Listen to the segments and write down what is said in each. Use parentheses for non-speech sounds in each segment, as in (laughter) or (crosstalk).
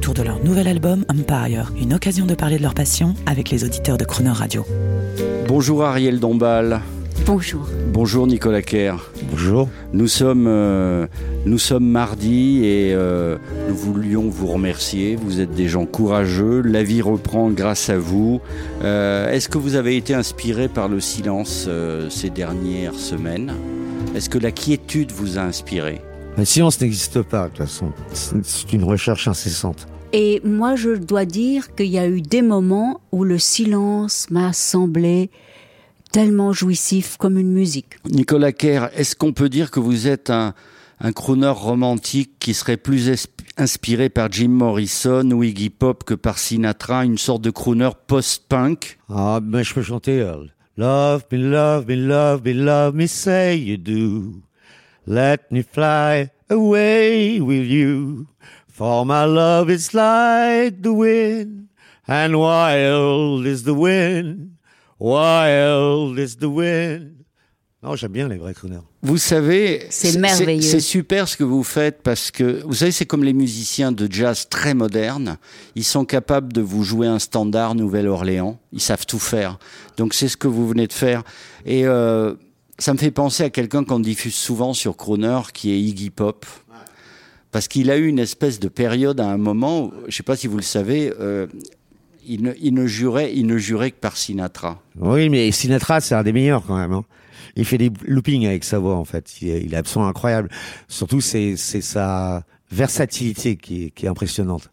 autour de leur nouvel album Empire, une occasion de parler de leur passion avec les auditeurs de Croner Radio. Bonjour Ariel Dombal. Bonjour. Bonjour Nicolas Kerr. Bonjour. Nous sommes, euh, nous sommes mardi et euh, nous voulions vous remercier. Vous êtes des gens courageux. La vie reprend grâce à vous. Euh, Est-ce que vous avez été inspiré par le silence euh, ces dernières semaines? Est-ce que la quiétude vous a inspiré? Le silence n'existe pas, de toute façon. C'est une recherche incessante. Et moi, je dois dire qu'il y a eu des moments où le silence m'a semblé tellement jouissif comme une musique. Nicolas Kerr, est-ce qu'on peut dire que vous êtes un, un crooner romantique qui serait plus inspiré par Jim Morrison ou Iggy Pop que par Sinatra, une sorte de crooner post-punk? Ah, ben je peux chanter. euh, Love me, love me, love me, love me, say you do. Let me fly away with you. For my love is like the wind, and wild is the wind, wild is the wind. Non, j'aime bien les vrais crooners. Vous savez, C'est merveilleux. C'est super ce que vous faites parce que, vous savez, c'est comme les musiciens de jazz très modernes. Ils sont capables de vous jouer un standard Nouvelle-Orléans. Ils savent tout faire. Donc c'est ce que vous venez de faire. Et euh, ça me fait penser à quelqu'un qu'on diffuse souvent sur Crooner, qui est Iggy Pop. Parce qu'il a eu une espèce de période à un moment, où, je sais pas si vous le savez, euh, il, ne, ne jurait, il ne jurait que par Sinatra. Oui, mais Sinatra, c'est un des meilleurs quand même. hein. Il fait des loopings avec sa voix, en fait. Il il est absolument incroyable. Surtout, c'est sa versatilité qui est, impressionnante.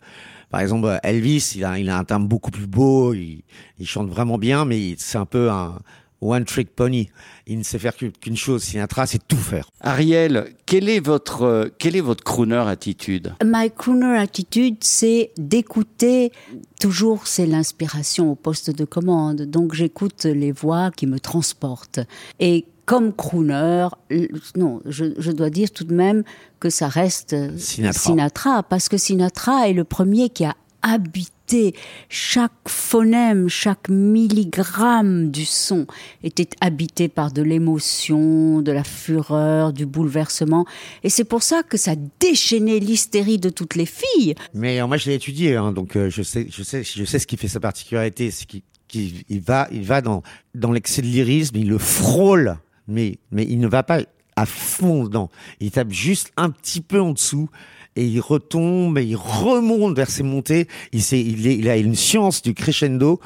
Par exemple, Elvis, il a, un timbre beaucoup plus beau, il, chante vraiment bien, mais c'est un peu un one trick pony. Il ne sait faire qu'une chose. Sinatra, c'est tout faire. Ariel, quel est votre, euh, quel est votre crooner attitude? My crooner attitude, c'est d'écouter. Toujours, c'est l'inspiration au poste de commande. Donc, j'écoute les voix qui me transportent. Et comme crooner, non, je, je dois dire tout de même que ça reste Sinatra. Sinatra, parce que Sinatra est le premier qui a habité chaque phonème, chaque milligramme du son était habité par de l'émotion, de la fureur, du bouleversement. Et c'est pour ça que ça déchaînait l'hystérie de toutes les filles. Mais moi, je l'ai étudié, hein, donc euh, je sais, je sais, je sais ce qui fait sa particularité, c'est qu'il qu'il- il va, il va dans dans l'excès de lyrisme, il le frôle, mais mais il ne va pas à fond dedans. Il tape juste un petit peu en dessous et il retombe et il remonte vers ses montées. Il, sait, il, est- il a une science du crescendo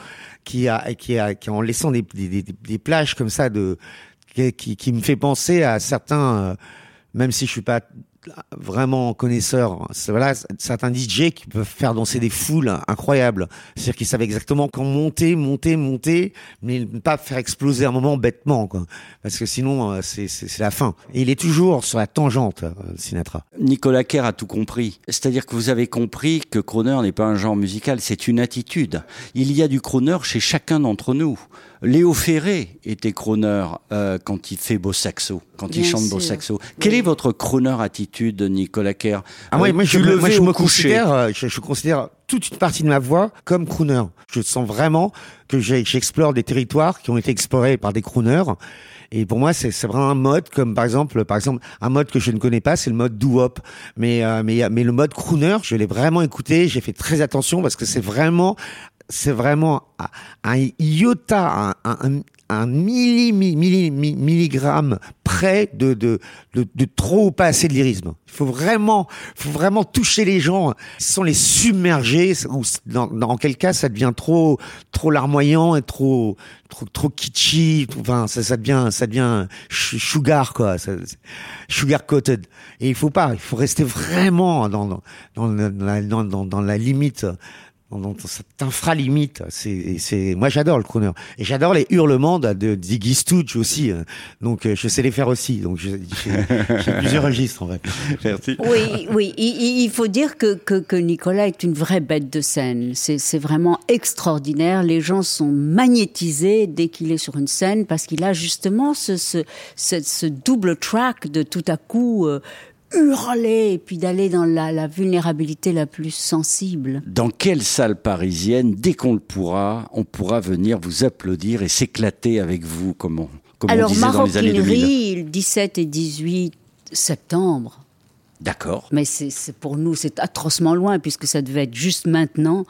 qui a qui a qui en laissant des des, des, plages comme ça de qui, qui, qui me fait penser à certains, euh, même si je suis pas vraiment connaisseur, c'est- voilà, certains DJ qui peuvent faire danser des foules incroyables. C'est-à-dire qu'ils savent exactement quand monter, monter, monter, mais ne pas faire exploser un moment bêtement, quoi. Parce que sinon, euh, c'est la fin. Et il est toujours sur la tangente, euh, Sinatra. Nicolas Kerr a tout compris. C'est-à-dire que vous avez compris que crooner n'est pas un genre musical, c'est une attitude. Il y a du crooner chez chacun d'entre nous. Léo Ferré était crooner euh, quand il fait beau saxo, quand il chante beau saxo. Quelle est votre crooner attitude, Nicolas Kerr? Ah ouais, Euh, moi, je, moi, je me considère, euh, je, je considère toute une partie de ma voix comme crooner. Je sens vraiment que j'explore des territoires qui ont été explorés par des crooners. Et pour moi, c'est c'est vraiment un mode comme par exemple, par exemple, un mode que je ne connais pas, c'est le mode doo-wop. Mais euh, mais mais le mode crooner, je l'ai vraiment écouté. J'ai fait très attention parce que c'est vraiment c'est vraiment un- iota, un, un, un milli, milli, milli- milli- milligramme près de, de, de, trop ou pas assez de lyrisme. Il faut vraiment, faut vraiment toucher les gens sans les submerger. Ou dans, dans quel cas ça devient trop, trop larmoyant et trop, trop, trop kitschy. Enfin, ça, ça devient, ça devient sugar quoi, sugar coated. Et il faut pas, il faut rester vraiment dans, dans, dans, dans, dans la limite dans cette infralimite. C'est, c'est, moi j'adore le crooner et j'adore les hurlements de, de Ziggy Stooge aussi. hein. Donc euh, je sais les faire aussi. Donc j'ai, j'ai- plusieurs registres en fait. (laughs) Merci. Oui, oui. Il, il- il faut dire que, que, que Nicolas est une vraie bête de scène. C'est c'est vraiment extraordinaire. Les gens sont magnétisés dès qu'il est sur une scène parce qu'il a justement ce, ce, ce, ce double track de tout à coup euh, hurler et puis d'aller dans la, la vulnérabilité la plus sensible. Dans quelle salle parisienne, dès qu'on le pourra, on pourra venir vous applaudir et s'éclater avec vous, comme on, comme on Alors, disait dans les années 2000 Maroquinerie, le 17 et 18 septembre. D'accord. Mais c'est pour nous, c'est atrocement loin puisque ça devait être juste maintenant.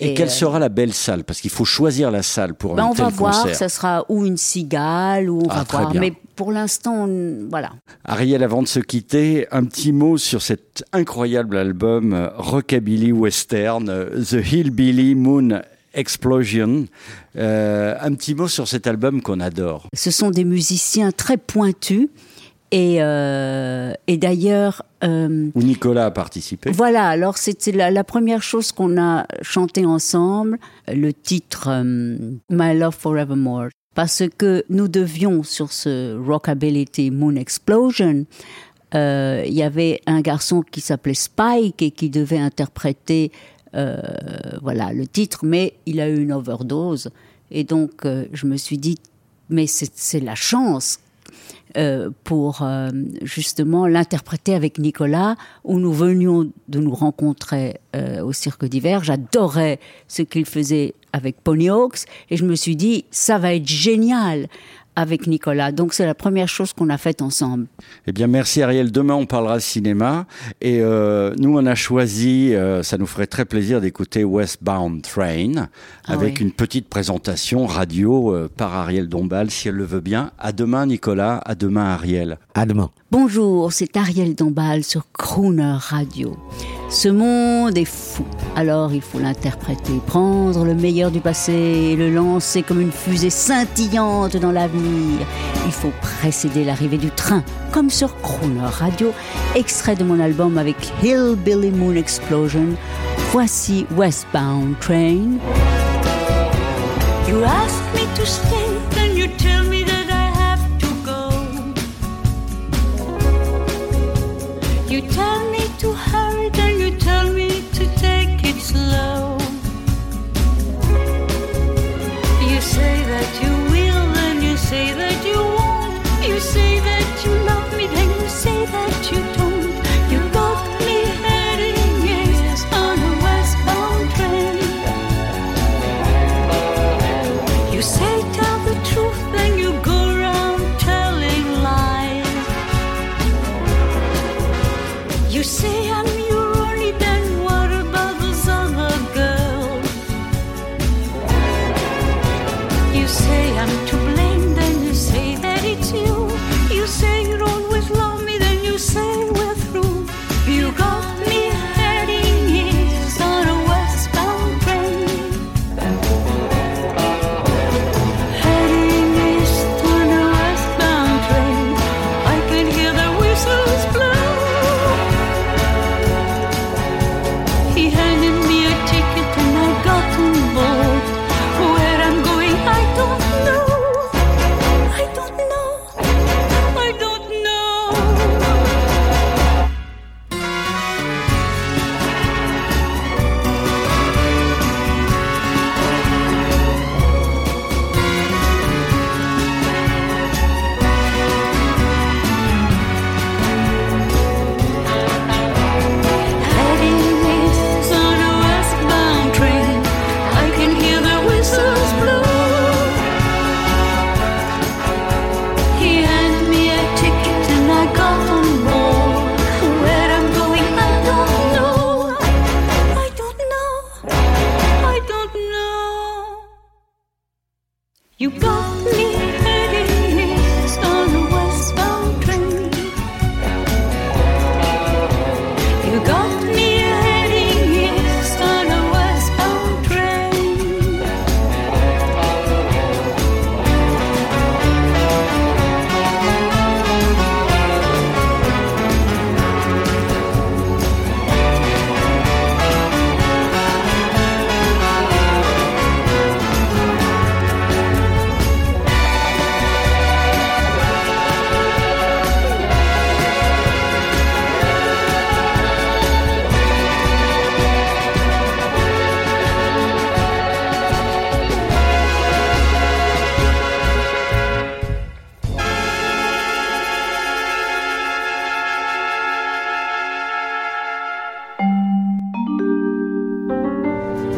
Et, quelle euh, sera la belle salle? Parce qu'il faut choisir la salle pour Ben, un on tel va voir, concert. ça sera ou une cigale, ou on Ah, va très voir. bien. Mais pour l'instant, voilà. Ariel, avant de se quitter, un petit mot sur cet incroyable album euh, Rockabilly Western, euh, The Hillbilly Moon Explosion. Euh, un petit mot sur cet album qu'on adore. Ce sont des musiciens très pointus. Et, euh, et d'ailleurs, euh, Où Nicolas a participé. voilà, alors c'était la, la première chose qu'on a chanté ensemble, le titre My Love Forevermore. Parce que nous devions, sur ce Rockability Moon Explosion, euh, il y avait un garçon qui s'appelait Spike et qui devait interpréter euh, voilà le titre, mais il a eu une overdose. Et donc, euh, je me suis dit, mais c'est c'est la chance euh, pour euh, justement l'interpréter avec Nicolas, où nous venions de nous rencontrer euh, au Cirque d'hiver. J'adorais ce qu'il faisait avec Pony Hawks, et je me suis dit, ça va être génial avec Nicolas. Donc c'est la première chose qu'on a faite ensemble. Eh bien, merci Ariel. Demain, on parlera cinéma. Et euh, nous, on a choisi, euh, ça nous ferait très plaisir d'écouter Westbound Train Ah avec oui. une petite présentation radio euh, par Ariel Dombal, si elle le veut bien. À demain, Nicolas. À demain, Ariel. À demain. Bonjour, c'est Ariel Dombal sur Crooner Radio. Ce monde est fou, alors il faut l'interpréter, prendre le meilleur du passé et le lancer comme une fusée scintillante dans l'avenir. Il faut précéder l'arrivée du train, comme sur Crooner Radio, extrait de mon album avec Hillbilly Moon Explosion. Voici Westbound Train. You ask me to stay, then you tell me that I have to go. You tell me to hurry, you tell me to take it slow.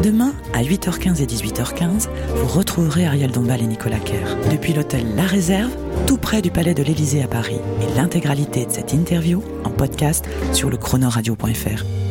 Demain, à 8h15 et 18h15, vous retrouverez Ariel Dombal et Nicolas Kerr. Depuis l'hôtel La Réserve, tout près du Palais de l'Élysée à Paris. Et l'intégralité de cette interview en podcast sur le chronoradio.fr.